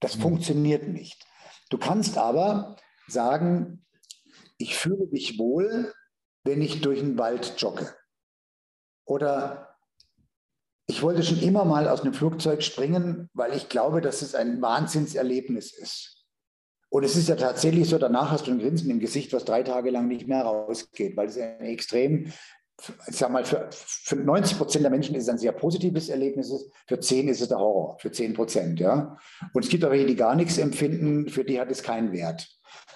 Das mhm. funktioniert nicht. Du kannst aber sagen, ich fühle mich wohl, wenn ich durch den Wald jogge. Oder ich wollte schon immer mal aus einem Flugzeug springen, weil ich glaube, dass es ein Wahnsinnserlebnis ist. Und es ist ja tatsächlich so, danach hast du ein Grinsen im Gesicht, was drei Tage lang nicht mehr rausgeht, weil es ein extrem ich sag mal, für, für 90 Prozent der Menschen ist es ein sehr positives Erlebnis, für 10 ist es der Horror, für 10 Prozent. Ja? Und es gibt auch welche, die gar nichts empfinden, für die hat es keinen Wert.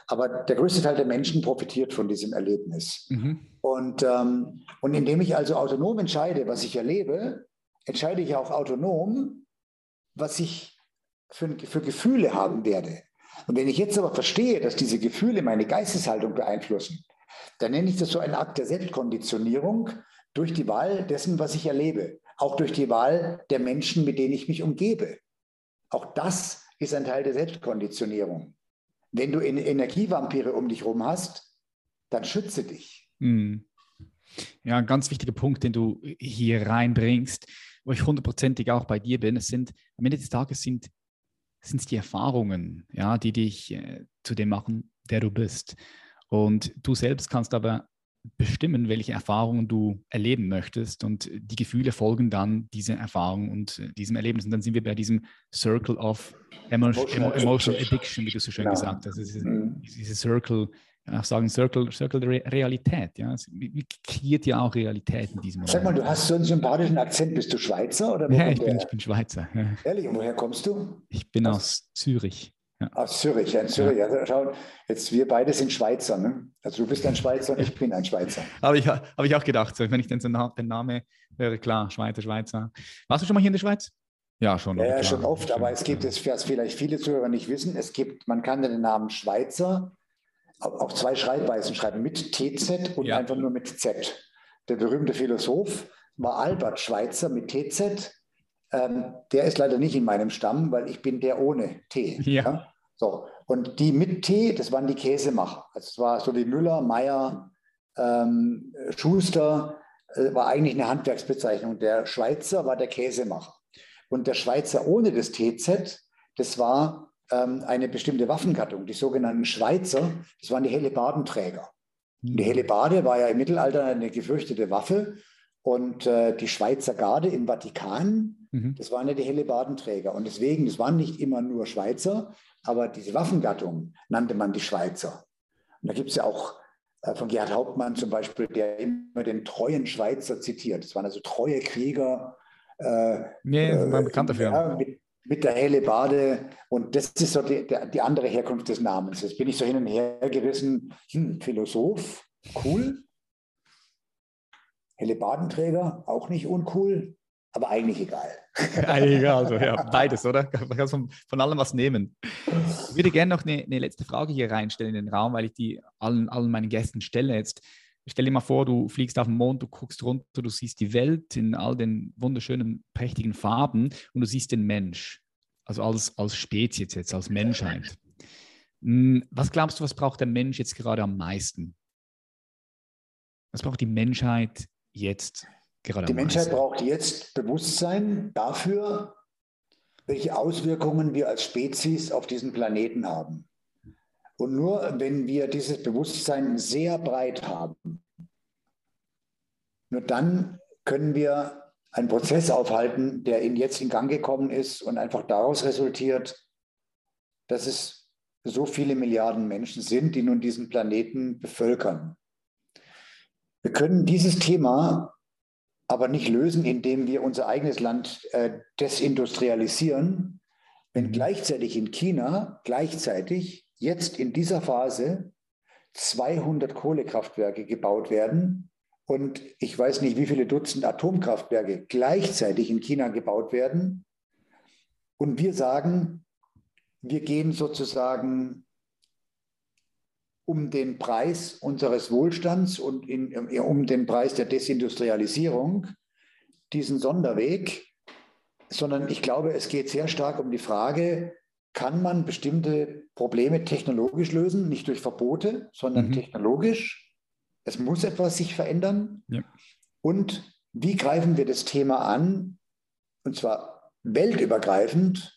Aber der größte Teil der Menschen profitiert von diesem Erlebnis. Mhm. Und, ähm, und indem ich also autonom entscheide, was ich erlebe, entscheide ich auch autonom, was ich für, für Gefühle haben werde. Und wenn ich jetzt aber verstehe, dass diese Gefühle meine Geisteshaltung beeinflussen, dann nenne ich das so einen Akt der Selbstkonditionierung durch die Wahl dessen, was ich erlebe. Auch durch die Wahl der Menschen, mit denen ich mich umgebe. Auch das ist ein Teil der Selbstkonditionierung. Wenn du Energievampire um dich herum hast, dann schütze dich. Hm. Ja, ein ganz wichtiger Punkt, den du hier reinbringst, wo ich hundertprozentig auch bei dir bin. Es sind am Ende des Tages sind sind es die Erfahrungen, ja, die dich äh, zu dem machen, der du bist. Und du selbst kannst aber bestimmen, welche Erfahrungen du erleben möchtest. Und die Gefühle folgen dann dieser Erfahrung und diesem Erlebnis. Und dann sind wir bei diesem Circle of Emotional, Emotional Addiction, wie du so schön genau. gesagt hast. Diese, mhm. diese Circle, auch sagen Circle, Circle der Realität. Ja. Es kreiert ja auch Realität in diesem Moment. Sag mal, du hast so einen sympathischen Akzent. Bist du Schweizer? Oder ja, ich bin, ich bin Schweizer. Ja. Ehrlich, und woher kommst du? Ich bin aus Zürich. Ja. Aus Zürich, ja, in Zürich. Ja. Also, schau, jetzt wir beide sind Schweizer. Ne? Also du bist ein Schweizer und ich bin ein Schweizer. Habe ich, hab ich auch gedacht, so, wenn ich den, den Namen wäre, klar, Schweizer, Schweizer. Warst du schon mal hier in der Schweiz? Ja, schon. Ja, schon oft, aber es gibt es, was vielleicht viele Zuhörer nicht wissen, es gibt, man kann den Namen Schweizer auch zwei Schreibweisen schreiben, mit TZ und ja. einfach nur mit Z. Der berühmte Philosoph war Albert Schweitzer mit TZ ähm, der ist leider nicht in meinem Stamm, weil ich bin der ohne T. Ja. ja. So. Und die mit T, das waren die Käsemacher. Also es war so wie Müller, Meier, ähm, Schuster, äh, war eigentlich eine Handwerksbezeichnung. Der Schweizer war der Käsemacher. Und der Schweizer ohne das TZ, das war ähm, eine bestimmte Waffengattung, die sogenannten Schweizer, das waren die Hellebardenträger. Die hm. Hellebarde war ja im Mittelalter eine gefürchtete Waffe und äh, die Schweizer Garde im Vatikan, mhm. das waren ja die Hellebardenträger. Und deswegen, das waren nicht immer nur Schweizer, aber diese Waffengattung nannte man die Schweizer. Und da gibt es ja auch äh, von Gerhard Hauptmann zum Beispiel, der immer den treuen Schweizer zitiert. Das waren also treue Krieger. Äh, nee, äh, bekannt dafür. Ja, mit, mit der Hellebarde. Und das ist so die, die, andere Herkunft des Namens. Jetzt bin ich so hin und her gerissen. Hm, Philosoph, cool. Helle Badenträger, auch nicht uncool, aber eigentlich egal. Eigentlich egal, also ja, beides, oder? Man kann von, von allem was nehmen. Ich würde gerne noch eine, eine, letzte Frage hier reinstellen in den Raum, weil ich die allen, allen meinen Gästen stelle jetzt. Stell dir mal vor, du fliegst auf den Mond, du guckst runter, du siehst die Welt in all den wunderschönen, prächtigen Farben und du siehst den Mensch, also als, als Spezies jetzt, als Menschheit. Hm, was glaubst du, was braucht der Mensch jetzt gerade am meisten? Was braucht die Menschheit jetzt gerade? Die Menschheit braucht jetzt Bewusstsein dafür, welche Auswirkungen wir als Spezies auf diesen Planeten haben. Und nur wenn wir dieses Bewusstsein sehr breit haben, nur dann können wir einen Prozess aufhalten, der in jetzt in Gang gekommen ist und einfach daraus resultiert, dass es so viele Milliarden Menschen sind, die nun diesen Planeten bevölkern. Wir können dieses Thema aber nicht lösen, indem wir unser eigenes Land äh, desindustrialisieren, wenn gleichzeitig in China, gleichzeitig jetzt in dieser Phase 200 Kohlekraftwerke gebaut werden und ich weiß nicht, wie viele Dutzend Atomkraftwerke gleichzeitig in China gebaut werden. Und wir sagen, wir gehen sozusagen um den Preis unseres Wohlstands und in, um den Preis der Desindustrialisierung diesen Sonderweg, sondern ich glaube, es geht sehr stark um die Frage, kann man bestimmte Probleme technologisch lösen, nicht durch Verbote, sondern mhm. technologisch. Es muss etwas sich verändern. Ja. Und wie greifen wir das Thema an? Und zwar weltübergreifend.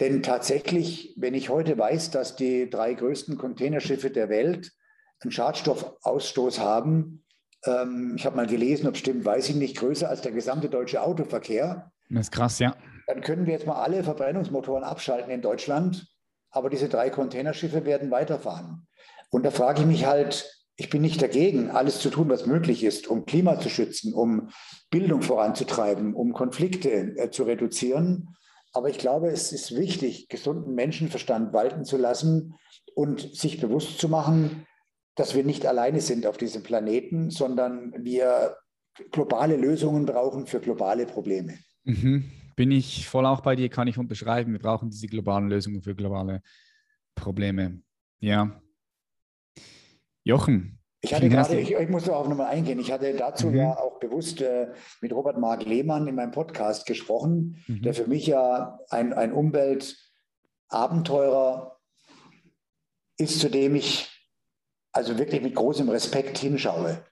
Denn tatsächlich, wenn ich heute weiß, dass die drei größten Containerschiffe der Welt einen Schadstoffausstoß haben, ähm, ich habe mal gelesen, ob stimmt, weiß ich nicht, größer als der gesamte deutsche Autoverkehr. Das ist krass, ja. Dann können wir jetzt mal alle Verbrennungsmotoren abschalten in Deutschland, aber diese drei Containerschiffe werden weiterfahren. Und da frage ich mich halt, ich bin nicht dagegen, alles zu tun, was möglich ist, um Klima zu schützen, um Bildung voranzutreiben, um Konflikte äh, zu reduzieren. Aber ich glaube, es ist wichtig, gesunden Menschenverstand walten zu lassen und sich bewusst zu machen, dass wir nicht alleine sind auf diesem Planeten, sondern wir globale Lösungen brauchen für globale Probleme. Mhm. Bin ich voll auch bei dir, kann ich unterschreiben. Wir brauchen diese globalen Lösungen für globale Probleme. Ja. Jochen. Ich hatte gerade, ich, ich muss darauf nochmal eingehen, ich hatte dazu mhm. ja auch bewusst äh, mit Robert Mark Lehmann in meinem Podcast gesprochen, mhm. der für mich ja ein, ein Umweltabenteurer ist, zu dem ich also wirklich mit großem Respekt hinschaue.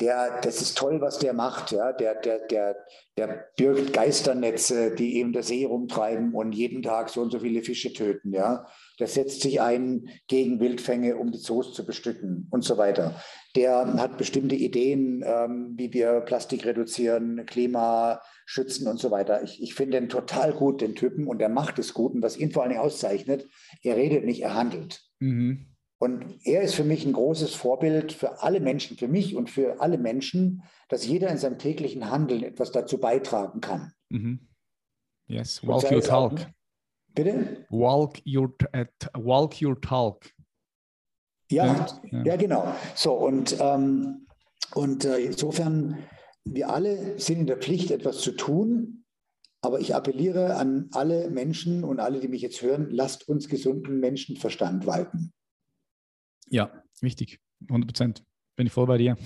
Der, das ist toll, was der macht. Ja? Der, der, der, der birgt Geisternetze, die eben der See rumtreiben und jeden Tag so und so viele Fische töten. Ja? Der setzt sich ein gegen Wildfänge, um die Zoos zu bestücken und so weiter. Der hat bestimmte Ideen, ähm, wie wir Plastik reduzieren, Klima schützen und so weiter. Ich, ich finde den total gut, den Typen, und der macht es gut. Und was ihn vor Dingen auszeichnet, er redet nicht, er handelt. Mhm. Und er ist für mich ein großes Vorbild für alle Menschen, für mich und für alle Menschen, dass jeder in seinem täglichen Handeln etwas dazu beitragen kann. Mhm. Yes, walk your talk. Auch, bitte? Walk your, walk your talk. Ja, ja, ja. genau. So, und, ähm, und äh, insofern, wir alle sind in der Pflicht, etwas zu tun. Aber ich appelliere an alle Menschen und alle, die mich jetzt hören, lasst uns gesunden Menschenverstand walten. Ja, wichtig. 100 Prozent. Bin ich voll bei dir.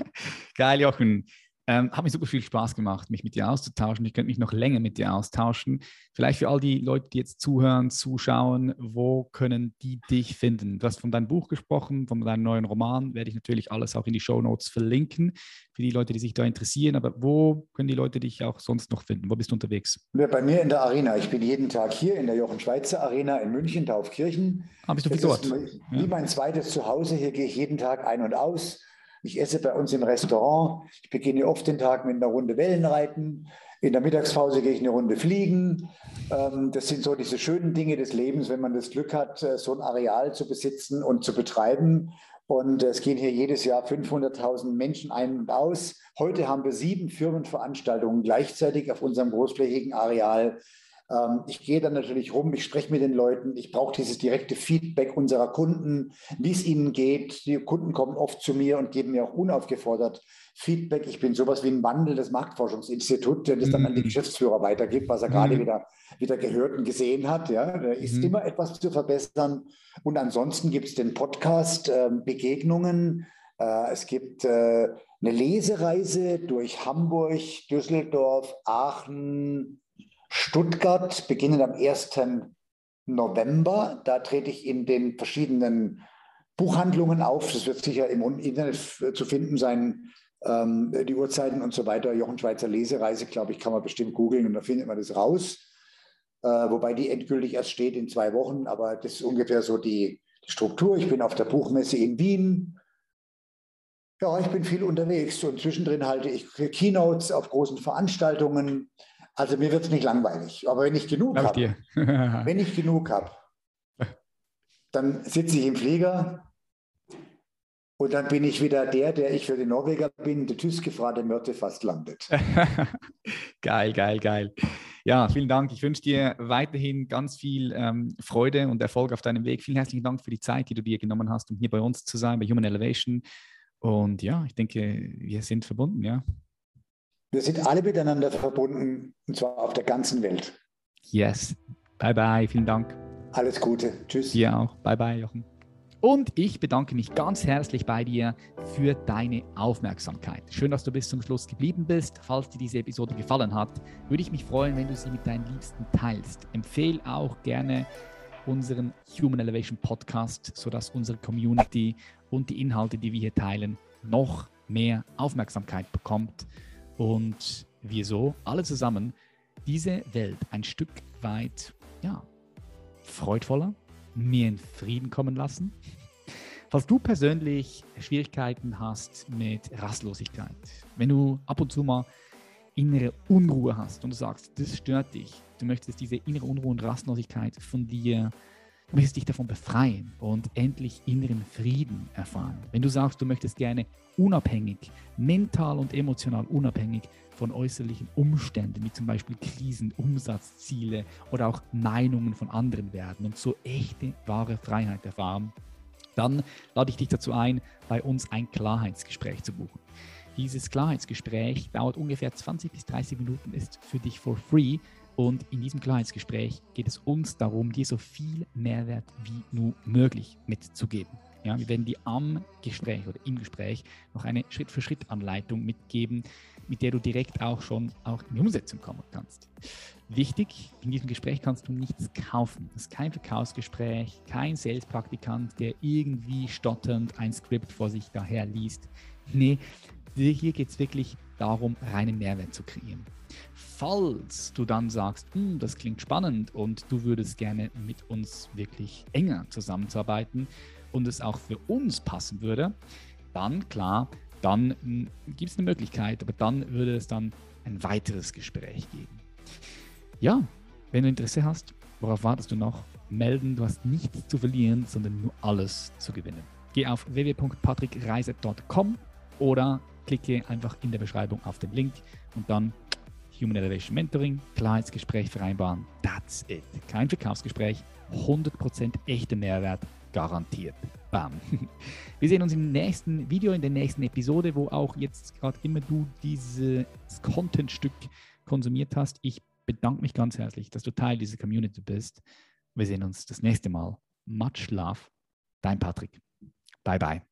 Geil, Jochen. Ähm, hat mir super viel Spaß gemacht, mich mit dir auszutauschen. Ich könnte mich noch länger mit dir austauschen. Vielleicht für all die Leute, die jetzt zuhören, zuschauen, wo können die dich finden? Du hast von deinem Buch gesprochen, von deinem neuen Roman. Werde ich natürlich alles auch in die Show Notes verlinken für die Leute, die sich da interessieren. Aber wo können die Leute dich auch sonst noch finden? Wo bist du unterwegs? Bei mir in der Arena. Ich bin jeden Tag hier in der Jochen Schweizer Arena in München, Taufkirchen. Ah, bist du viel dort? Wie ja. mein zweites Zuhause. Hier gehe ich jeden Tag ein und aus ich esse bei uns im Restaurant. Ich beginne oft den Tag mit einer Runde Wellenreiten. In der Mittagspause gehe ich eine Runde fliegen. Ähm, das sind so diese schönen Dinge des Lebens, wenn man das Glück hat, äh, so ein Areal zu besitzen und zu betreiben. Und es gehen hier jedes Jahr 500.000 Menschen ein und aus. Heute haben wir sieben Firmenveranstaltungen gleichzeitig auf unserem großflächigen Areal. Ähm, ich gehe dann natürlich rum, ich spreche mit den Leuten, ich brauche dieses direkte Feedback unserer Kunden, wie es ihnen geht. Die Kunden kommen oft zu mir und geben mir auch unaufgefordert Feedback. Ich bin sowas wie ein Wandel des Marktforschungsinstituts, der das dann an die mhm. Geschäftsführer weitergibt, was er mhm. gerade wieder, wieder gehört und gesehen hat. Ja, da ist mhm. immer etwas zu verbessern. Und ansonsten gibt es den Podcast äh, Begegnungen. Äh, es gibt äh, eine Lesereise durch Hamburg, Düsseldorf, Aachen, Stuttgart beginnend am 1. November. Da trete ich in den verschiedenen Buchhandlungen auf. Das wird sicher im Internet zu finden sein. Ähm, die Uhrzeiten und so weiter. Jochen Schweizer Lesereise, glaube ich, kann man bestimmt googeln und da findet man das raus. Äh, wobei die endgültig erst steht in zwei Wochen, aber das ist ungefähr so die, die Struktur. Ich bin auf der Buchmesse in Wien. Ja, ich bin viel unterwegs und zwischendrin halte ich Keynotes auf großen Veranstaltungen. Also mir wird es nicht langweilig. Aber wenn ich genug habe, wenn ich genug habe, dann sitze ich im Flieger und dann bin ich wieder der, der ich für den Norweger bin, der Tyskgefragte Mörte fast landet. geil, geil, geil. Ja, vielen Dank. Ich wünsche dir weiterhin ganz viel ähm, Freude und Erfolg auf deinem Weg. Vielen herzlichen Dank für die Zeit, die du dir genommen hast, um hier bei uns zu sein, bei Human Elevation. Und ja, ich denke, wir sind verbunden, ja. Wir sind alle miteinander verbunden und zwar auf der ganzen Welt. Yes. Bye bye. Vielen Dank. Alles Gute. Tschüss. Dir auch. Bye bye, Jochen. Und ich bedanke mich ganz herzlich bei dir für deine Aufmerksamkeit. Schön, dass du bis zum Schluss geblieben bist. Falls dir diese Episode gefallen hat, würde ich mich freuen, wenn du sie mit deinen Liebsten teilst. Empfehle auch gerne unseren Human Elevation Podcast, sodass unsere Community und die Inhalte, die wir hier teilen, noch mehr Aufmerksamkeit bekommt und wir so alle zusammen diese Welt ein Stück weit ja, freudvoller, mehr in Frieden kommen lassen. Falls du persönlich Schwierigkeiten hast mit Rastlosigkeit, wenn du ab und zu mal innere Unruhe hast und du sagst, das stört dich, du möchtest diese innere Unruhe und Rastlosigkeit von dir, du möchtest dich davon befreien und endlich inneren Frieden erfahren. Wenn du sagst, du möchtest gerne unabhängig, mental und emotional unabhängig von äußerlichen Umständen, wie zum Beispiel Krisen, Umsatzziele oder auch Meinungen von anderen werden und so echte, wahre Freiheit erfahren, dann lade ich dich dazu ein, bei uns ein Klarheitsgespräch zu buchen. Dieses Klarheitsgespräch dauert ungefähr 20 bis 30 Minuten, ist für dich for free und in diesem Klarheitsgespräch geht es uns darum, dir so viel Mehrwert wie nur möglich mitzugeben. Ja, wir werden dir am Gespräch oder im Gespräch noch eine Schritt-für-Schritt-Anleitung mitgeben, mit der du direkt auch schon auch in die Umsetzung kommen kannst. Wichtig, in diesem Gespräch kannst du nichts kaufen. Das ist kein Verkaufsgespräch, kein Sales-Praktikant, der irgendwie stotternd ein Skript vor sich daher liest. Nee, hier geht es wirklich darum, reinen Mehrwert zu kreieren. Falls du dann sagst, hm, das klingt spannend und du würdest gerne mit uns wirklich enger zusammenzuarbeiten, und es auch für uns passen würde, dann klar, dann hm, gibt es eine Möglichkeit, aber dann würde es dann ein weiteres Gespräch geben. Ja, wenn du Interesse hast, worauf wartest du noch? Melden, du hast nichts zu verlieren, sondern nur alles zu gewinnen. Geh auf www.patrickreise.com oder klicke einfach in der Beschreibung auf den Link und dann Human Elevation Mentoring, Klarheitsgespräch vereinbaren. That's it. Kein Verkaufsgespräch, 100% echter Mehrwert garantiert. Bam. Wir sehen uns im nächsten Video, in der nächsten Episode, wo auch jetzt gerade immer du dieses Content-Stück konsumiert hast. Ich bedanke mich ganz herzlich, dass du Teil dieser Community bist. Wir sehen uns das nächste Mal. Much love, dein Patrick. Bye bye.